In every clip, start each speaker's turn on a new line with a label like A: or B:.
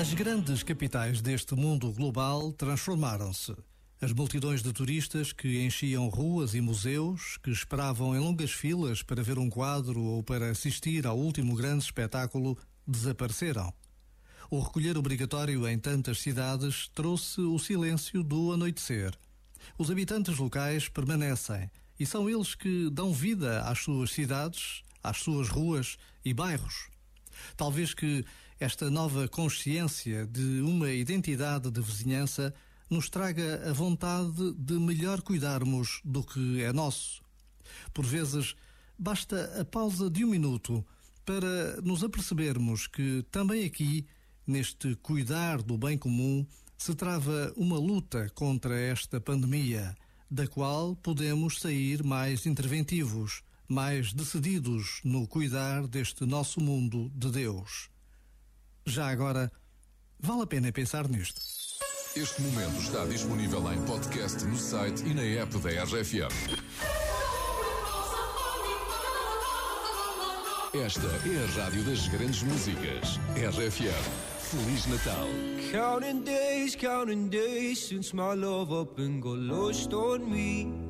A: As grandes capitais deste mundo global transformaram-se. As multidões de turistas que enchiam ruas e museus, que esperavam em longas filas para ver um quadro ou para assistir ao último grande espetáculo, desapareceram. O recolher obrigatório em tantas cidades trouxe o silêncio do anoitecer. Os habitantes locais permanecem e são eles que dão vida às suas cidades, às suas ruas e bairros. Talvez que esta nova consciência de uma identidade de vizinhança nos traga a vontade de melhor cuidarmos do que é nosso. Por vezes, basta a pausa de um minuto para nos apercebermos que também aqui, neste cuidar do bem comum, se trava uma luta contra esta pandemia, da qual podemos sair mais interventivos, mais decididos no cuidar deste nosso mundo de Deus. Já agora, vale a pena pensar nisto.
B: Este momento está disponível em podcast no site e na app da RFM. Esta é a rádio das grandes músicas. RFM. Feliz Natal.
C: Counting days, counting days since my love up and got lost on me.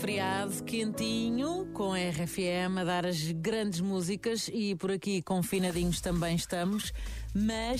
D: Feriado, quentinho, com a RFM a dar as grandes músicas e por aqui confinadinhos também estamos, mas